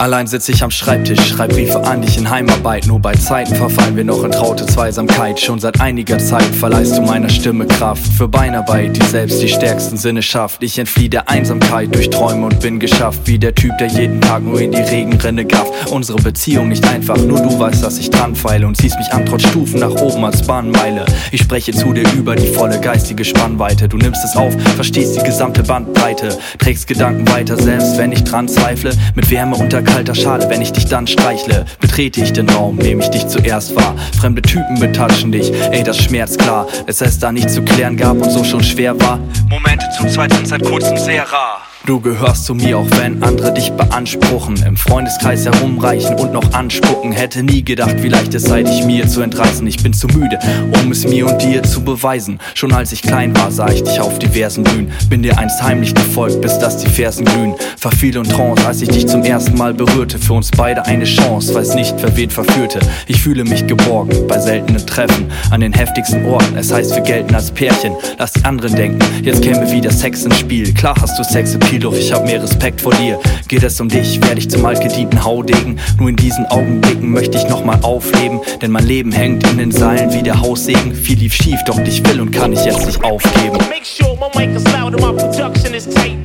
Allein sitz ich am Schreibtisch, schreib Briefe an dich in Heimarbeit. Nur bei Zeiten verfallen wir noch in traute Zweisamkeit. Schon seit einiger Zeit verleihst du meiner Stimme Kraft. Für Beinarbeit, die selbst die stärksten Sinne schafft. Ich entflieh der Einsamkeit durch Träume und bin geschafft. Wie der Typ, der jeden Tag nur in die Regenrinne gafft. Unsere Beziehung nicht einfach, nur du weißt, dass ich dran feile. Und ziehst mich an trotz Stufen nach oben als Bahnmeile. Ich spreche zu dir über die volle geistige Spannweite. Du nimmst es auf, verstehst die gesamte Bandbreite. Trägst Gedanken weiter, selbst wenn ich dran zweifle. Mit Wärme unter kalter Schale, wenn ich dich dann streichle. Betrete ich den Raum, nehme ich dich zuerst wahr. Fremde Typen betatschen dich, ey, das schmerzt klar. Es es da nicht zu klären gab und so schon schwer war. Momente zu zweit sind seit kurzem sehr rar. Du gehörst zu mir, auch wenn andere dich beanspruchen. Im Freundeskreis herumreichen und noch anspucken. Hätte nie gedacht, wie leicht es sei, dich mir zu entreißen. Ich bin zu müde, um es mir und dir zu beweisen. Schon als ich klein war, sah ich dich auf diversen Bühnen. Bin dir einst heimlich gefolgt, bis dass die Fersen glühen. Verfiel und Trance, als ich dich zum ersten Mal berührte. Für uns beide eine Chance, weiß nicht, wer wen verführte. Ich fühle mich geborgen bei seltenen Treffen an den heftigsten Orten. Es heißt, wir gelten als Pärchen. Lass die anderen denken, jetzt käme wieder Sex ins Spiel. Klar hast du Sex Appeal, doch ich hab mehr Respekt vor dir. Geht es um dich, werde ich zum altgedienten Haudegen. Nur in diesen Augenblicken möchte ich nochmal aufleben. Denn mein Leben hängt in den Seilen wie der Haussegen. Viel lief schief, doch dich will und kann ich jetzt nicht aufgeben. Make sure my mic is loud and my production is tight.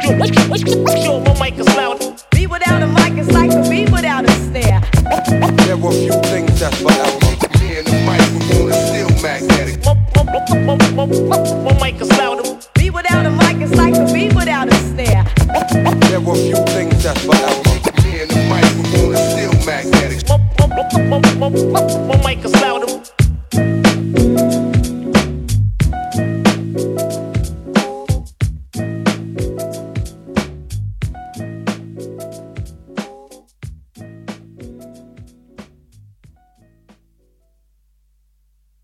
Sure my mic is loud. Be without a mic is like a bee without a snare. There were few things that's forever. Me and the microphone is still magnetic. like a sound.